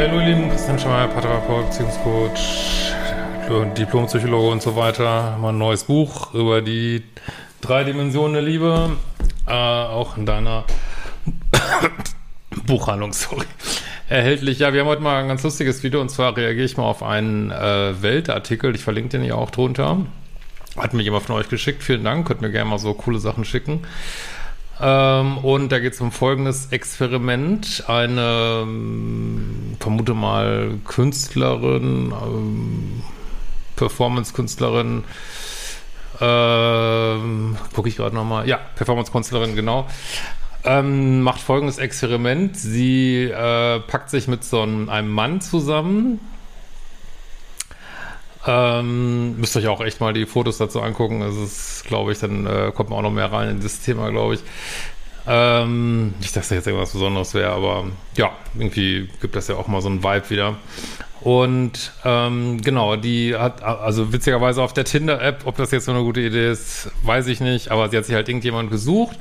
Ja, hallo ihr Lieben, Christian Schmeier, Paartherapeut, Beziehungscoach, Diplompsychologe und so weiter. Mal ein neues Buch über die drei Dimensionen der Liebe, äh, auch in deiner Buchhandlung, sorry. Erhältlich. Ja, wir haben heute mal ein ganz lustiges Video und zwar reagiere ich mal auf einen äh, Weltartikel. Ich verlinke den ja auch drunter. Hat mir jemand von euch geschickt. Vielen Dank. Könnt mir gerne mal so coole Sachen schicken. Ähm, und da geht es um folgendes Experiment. Eine, ähm, vermute mal, Künstlerin, ähm, Performance-Künstlerin, ähm, gucke ich gerade nochmal, ja, Performance-Künstlerin, genau, ähm, macht folgendes Experiment. Sie äh, packt sich mit so einem, einem Mann zusammen, ähm, müsst euch auch echt mal die Fotos dazu angucken. Das ist, glaube ich, dann äh, kommt man auch noch mehr rein in das Thema, glaube ich. Ähm, nicht, dass das jetzt irgendwas Besonderes wäre, aber ja, irgendwie gibt das ja auch mal so einen Vibe wieder. Und ähm, genau, die hat, also witzigerweise auf der Tinder-App, ob das jetzt so eine gute Idee ist, weiß ich nicht, aber sie hat sich halt irgendjemand gesucht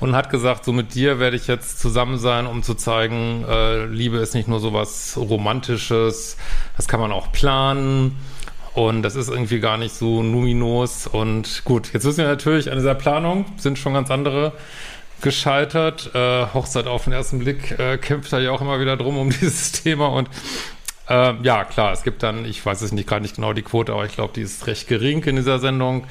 und hat gesagt, so mit dir werde ich jetzt zusammen sein, um zu zeigen, äh, Liebe ist nicht nur so was Romantisches, das kann man auch planen und das ist irgendwie gar nicht so numinos. Und gut, jetzt wissen wir natürlich, an dieser Planung sind schon ganz andere gescheitert. Äh, Hochzeit auf den ersten Blick äh, kämpft da ja auch immer wieder drum um dieses Thema. Und äh, ja, klar, es gibt dann, ich weiß es nicht gerade nicht genau die Quote, aber ich glaube, die ist recht gering in dieser Sendung.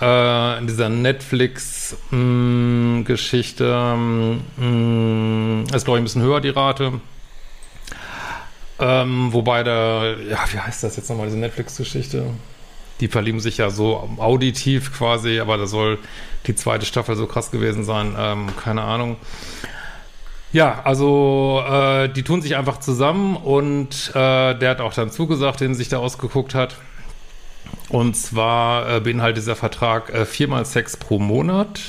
Äh, in dieser Netflix-Geschichte mm, ist, glaube ich, ein bisschen höher die Rate. Ähm, wobei da, ja, wie heißt das jetzt nochmal, diese Netflix-Geschichte? Die verlieben sich ja so auditiv quasi, aber da soll die zweite Staffel so krass gewesen sein, ähm, keine Ahnung. Ja, also äh, die tun sich einfach zusammen und äh, der hat auch dann zugesagt, den sich da ausgeguckt hat. Und zwar äh, beinhaltet dieser Vertrag äh, viermal Sex pro Monat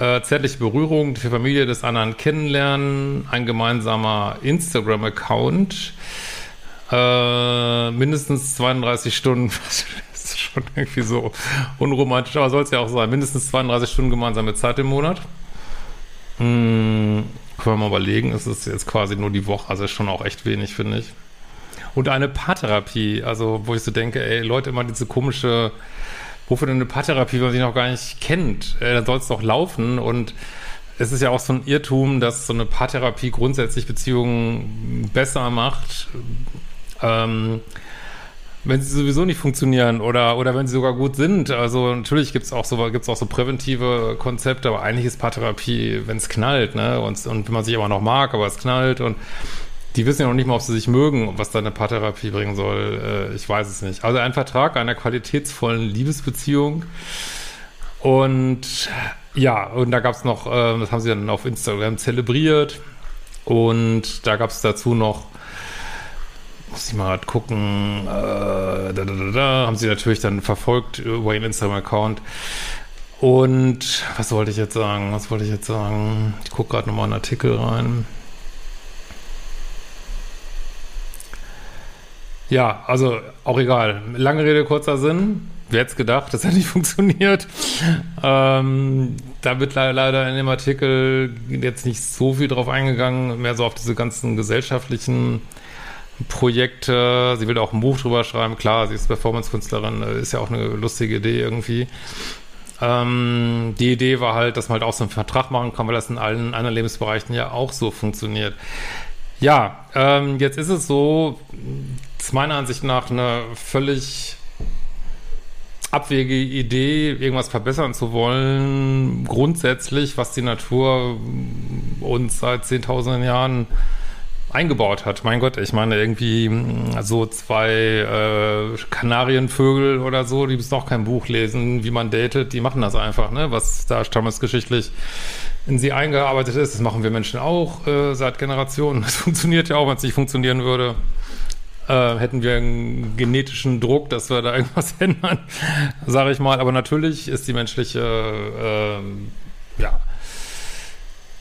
äh, zärtliche Berührung, die Familie des anderen kennenlernen, ein gemeinsamer Instagram-Account, äh, mindestens 32 Stunden, das ist schon irgendwie so unromantisch, aber soll es ja auch sein, mindestens 32 Stunden gemeinsame Zeit im Monat. Hm, können wir mal überlegen, es ist jetzt quasi nur die Woche, also schon auch echt wenig, finde ich. Und eine Paartherapie, also wo ich so denke, ey, Leute, immer diese komische wofür denn eine Paartherapie, wenn man sich noch gar nicht kennt? Äh, dann soll es doch laufen und es ist ja auch so ein Irrtum, dass so eine Paartherapie grundsätzlich Beziehungen besser macht, ähm, wenn sie sowieso nicht funktionieren oder, oder wenn sie sogar gut sind. Also natürlich gibt es auch, so, auch so präventive Konzepte, aber eigentlich ist Paartherapie, wenn es knallt, ne? Und, und wenn man sich aber noch mag, aber es knallt und die wissen ja noch nicht mal, ob sie sich mögen, was da eine Paartherapie bringen soll. Äh, ich weiß es nicht. Also ein Vertrag einer qualitätsvollen Liebesbeziehung. Und ja, und da gab es noch, äh, das haben sie dann auf Instagram zelebriert. Und da gab es dazu noch, muss ich mal gucken, äh, da, da, da, da, haben sie natürlich dann verfolgt über ihren Instagram-Account. Und was wollte ich jetzt sagen? Was wollte ich jetzt sagen? Ich gucke gerade nochmal einen Artikel rein. Ja, also auch egal. Lange Rede, kurzer Sinn. Wer hätte gedacht, das hat nicht funktioniert. Ähm, da wird leider in dem Artikel jetzt nicht so viel drauf eingegangen, mehr so auf diese ganzen gesellschaftlichen Projekte. Sie will auch ein Buch drüber schreiben. Klar, sie ist Performance-Künstlerin, äh, ist ja auch eine lustige Idee irgendwie. Ähm, die Idee war halt, dass man halt auch so einen Vertrag machen kann, weil das in allen anderen Lebensbereichen ja auch so funktioniert. Ja, ähm, jetzt ist es so, ist meiner Ansicht nach eine völlig abwegige Idee, irgendwas verbessern zu wollen, grundsätzlich, was die Natur uns seit zehntausenden Jahren eingebaut hat. Mein Gott, ich meine irgendwie hm, so zwei äh, Kanarienvögel oder so, die müssen auch kein Buch lesen, wie man datet, die machen das einfach, ne? Was da stammesgeschichtlich in sie eingearbeitet ist, das machen wir Menschen auch äh, seit Generationen. Das funktioniert ja auch, wenn es nicht funktionieren würde. Äh, hätten wir einen genetischen Druck, dass wir da irgendwas ändern, sage ich mal. Aber natürlich ist die menschliche äh, ja,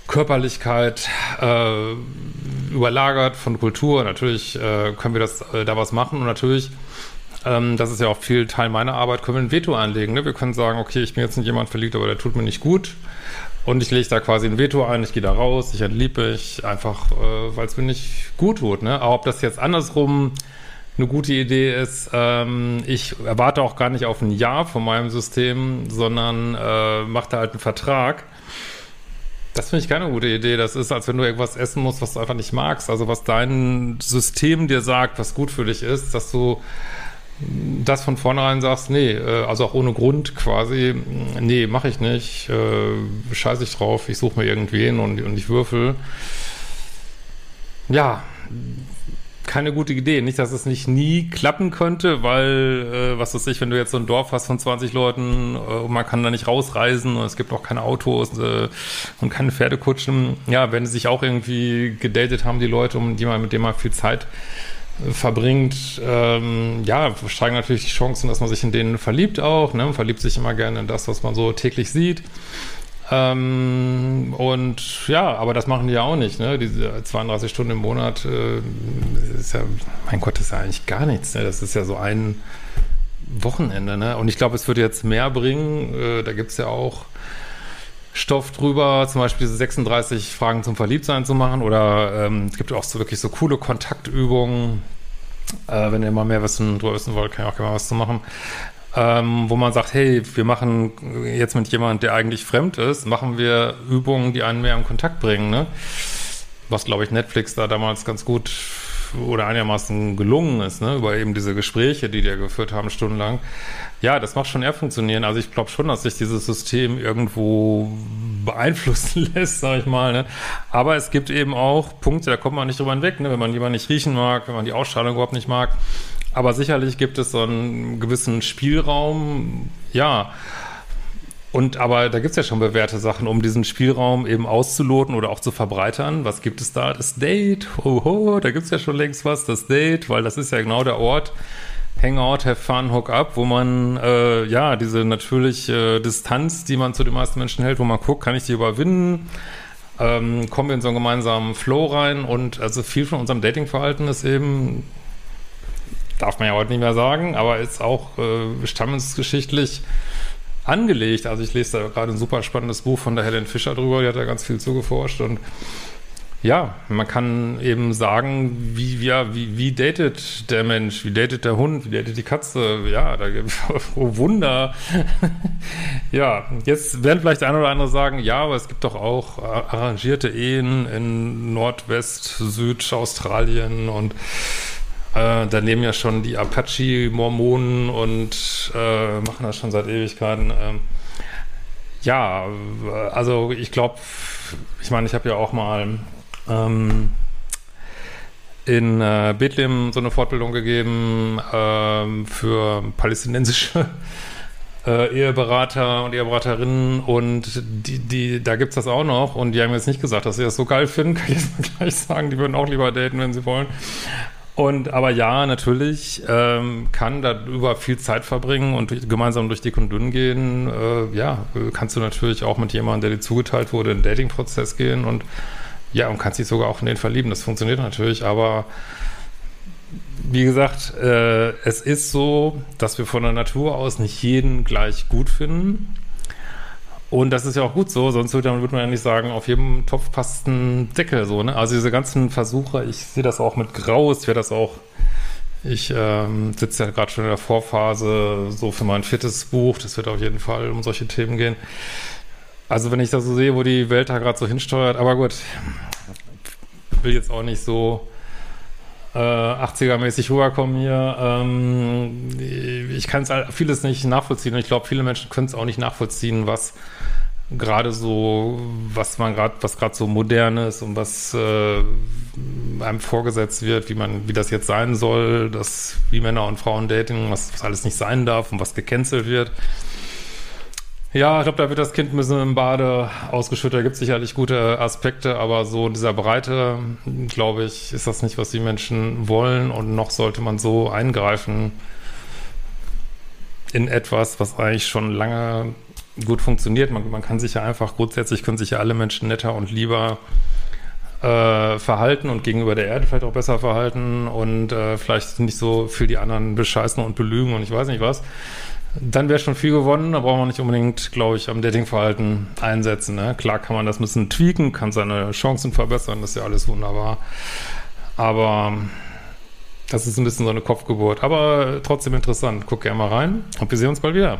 Körperlichkeit äh, überlagert von Kultur. Natürlich äh, können wir das äh, da was machen und natürlich, ähm, das ist ja auch viel Teil meiner Arbeit, können wir ein Veto einlegen. Ne? Wir können sagen, okay, ich bin jetzt in jemand verliebt, aber der tut mir nicht gut. Und ich lege da quasi ein Veto ein, ich gehe da raus, ich entliebe mich, einfach, äh, weil es mir nicht gut tut. Ne? Aber ob das jetzt andersrum eine gute Idee ist, ähm, ich erwarte auch gar nicht auf ein Ja von meinem System, sondern äh, mache da halt einen Vertrag das finde ich keine gute Idee. Das ist, als wenn du irgendwas essen musst, was du einfach nicht magst. Also was dein System dir sagt, was gut für dich ist, dass du das von vornherein sagst, nee, äh, also auch ohne Grund quasi, nee, mache ich nicht, äh, scheiße ich drauf, ich suche mir irgendwen und, und ich würfel. Ja, keine gute Idee. Nicht, dass es nicht nie klappen könnte, weil, äh, was weiß ich, wenn du jetzt so ein Dorf hast von 20 Leuten äh, und man kann da nicht rausreisen und es gibt auch keine Autos äh, und keine Pferdekutschen. Ja, wenn sie sich auch irgendwie gedatet haben, die Leute, um die man, mit denen man viel Zeit verbringt, ähm, ja, steigen natürlich die Chancen, dass man sich in denen verliebt auch. Ne? Man verliebt sich immer gerne in das, was man so täglich sieht. Ähm, und ja, aber das machen die ja auch nicht, ne? Diese 32 Stunden im Monat äh, ist ja, mein Gott, ist ja eigentlich gar nichts, ne? Das ist ja so ein Wochenende, ne? Und ich glaube, es würde jetzt mehr bringen. Äh, da gibt es ja auch Stoff drüber, zum Beispiel diese 36 Fragen zum Verliebtsein zu machen. Oder ähm, es gibt auch so wirklich so coole Kontaktübungen. Äh, wenn ihr mal mehr wissen, drüber wissen wollt, kann ich auch gerne mal was zu machen ähm, wo man sagt, hey, wir machen jetzt mit jemandem, der eigentlich fremd ist, machen wir Übungen, die einen mehr in Kontakt bringen, ne? Was, glaube ich, Netflix da damals ganz gut oder einigermaßen gelungen ist, ne? Über eben diese Gespräche, die die geführt haben, stundenlang. Ja, das macht schon eher funktionieren. Also ich glaube schon, dass sich dieses System irgendwo beeinflussen lässt, sag ich mal. Ne? Aber es gibt eben auch Punkte, da kommt man nicht drüber hinweg, ne? wenn man jemanden nicht riechen mag, wenn man die Ausstrahlung überhaupt nicht mag. Aber sicherlich gibt es so einen gewissen Spielraum, ja. Und aber da gibt es ja schon bewährte Sachen, um diesen Spielraum eben auszuloten oder auch zu verbreitern. Was gibt es da? Das Date. Oho, da gibt es ja schon längst was, das Date, weil das ist ja genau der Ort. Hangout, have fun, hook up, wo man äh, ja diese natürliche äh, Distanz, die man zu den meisten Menschen hält, wo man guckt, kann ich die überwinden? Ähm, kommen wir in so einen gemeinsamen Flow rein und also viel von unserem Datingverhalten ist eben darf man ja heute nicht mehr sagen, aber ist auch äh, stammesgeschichtlich angelegt. Also ich lese da gerade ein super spannendes Buch von der Helen Fischer drüber, die hat da ganz viel zugeforscht und ja, man kann eben sagen, wie, ja, wie, wie datet der Mensch, wie datet der Hund, wie datet die Katze, ja, da gibt es oh Wunder. ja, jetzt werden vielleicht ein oder andere sagen, ja, aber es gibt doch auch arrangierte Ehen in Nordwest, Südaustralien und äh, da leben ja schon die Apache-Mormonen und äh, machen das schon seit Ewigkeiten. Ähm, ja, also ich glaube, ich meine, ich habe ja auch mal ähm, in äh, Bethlehem so eine Fortbildung gegeben ähm, für palästinensische äh, Eheberater und Eheberaterinnen und die, die, da gibt's das auch noch und die haben jetzt nicht gesagt, dass sie das so geil finden, kann ich jetzt mal gleich sagen, die würden auch lieber daten, wenn sie wollen. Und aber ja, natürlich ähm, kann da über viel Zeit verbringen und durch, gemeinsam durch dick und dünn gehen. Äh, ja, kannst du natürlich auch mit jemandem, der dir zugeteilt wurde, in den Dating-Prozess gehen und ja, und kannst dich sogar auch in den verlieben. Das funktioniert natürlich, aber wie gesagt, äh, es ist so, dass wir von der Natur aus nicht jeden gleich gut finden. Und das ist ja auch gut so, sonst würde, würde man ja nicht sagen, auf jedem Topf passt ein Deckel so, ne? Also diese ganzen Versuche, ich sehe das auch mit Graus, ich werde das auch, ich ähm, sitze ja gerade schon in der Vorphase so für mein viertes Buch, das wird auf jeden Fall um solche Themen gehen. Also wenn ich da so sehe, wo die Welt da gerade so hinsteuert, aber gut, will jetzt auch nicht so äh, 80er-mäßig rüberkommen hier. Ähm, ich kann es vieles nicht nachvollziehen und ich glaube, viele Menschen können es auch nicht nachvollziehen, was gerade so, was man gerade, was gerade so modern ist und was äh, einem vorgesetzt wird, wie man, wie das jetzt sein soll, dass wie Männer und Frauen dating, was, was alles nicht sein darf und was gecancelt wird. Ja, ich glaube, da wird das Kind ein bisschen im Bade ausgeschüttet. Da gibt es sicherlich gute Aspekte, aber so in dieser Breite, glaube ich, ist das nicht, was die Menschen wollen. Und noch sollte man so eingreifen in etwas, was eigentlich schon lange gut funktioniert. Man, man kann sich ja einfach, grundsätzlich können sich ja alle Menschen netter und lieber äh, verhalten und gegenüber der Erde vielleicht auch besser verhalten und äh, vielleicht nicht so für die anderen bescheißen und belügen und ich weiß nicht was dann wäre schon viel gewonnen. Da braucht man nicht unbedingt, glaube ich, am Datingverhalten einsetzen. Ne? Klar kann man das ein bisschen tweaken, kann seine Chancen verbessern, das ist ja alles wunderbar. Aber das ist ein bisschen so eine Kopfgeburt. Aber trotzdem interessant. Guck gerne mal rein und wir sehen uns bald wieder.